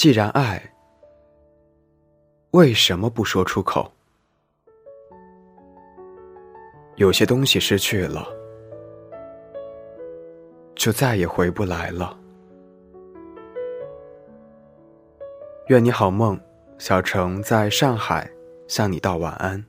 既然爱为什么不说出口？有些东西失去了就再也回不来了。愿你好梦小程在上海向你道晚安。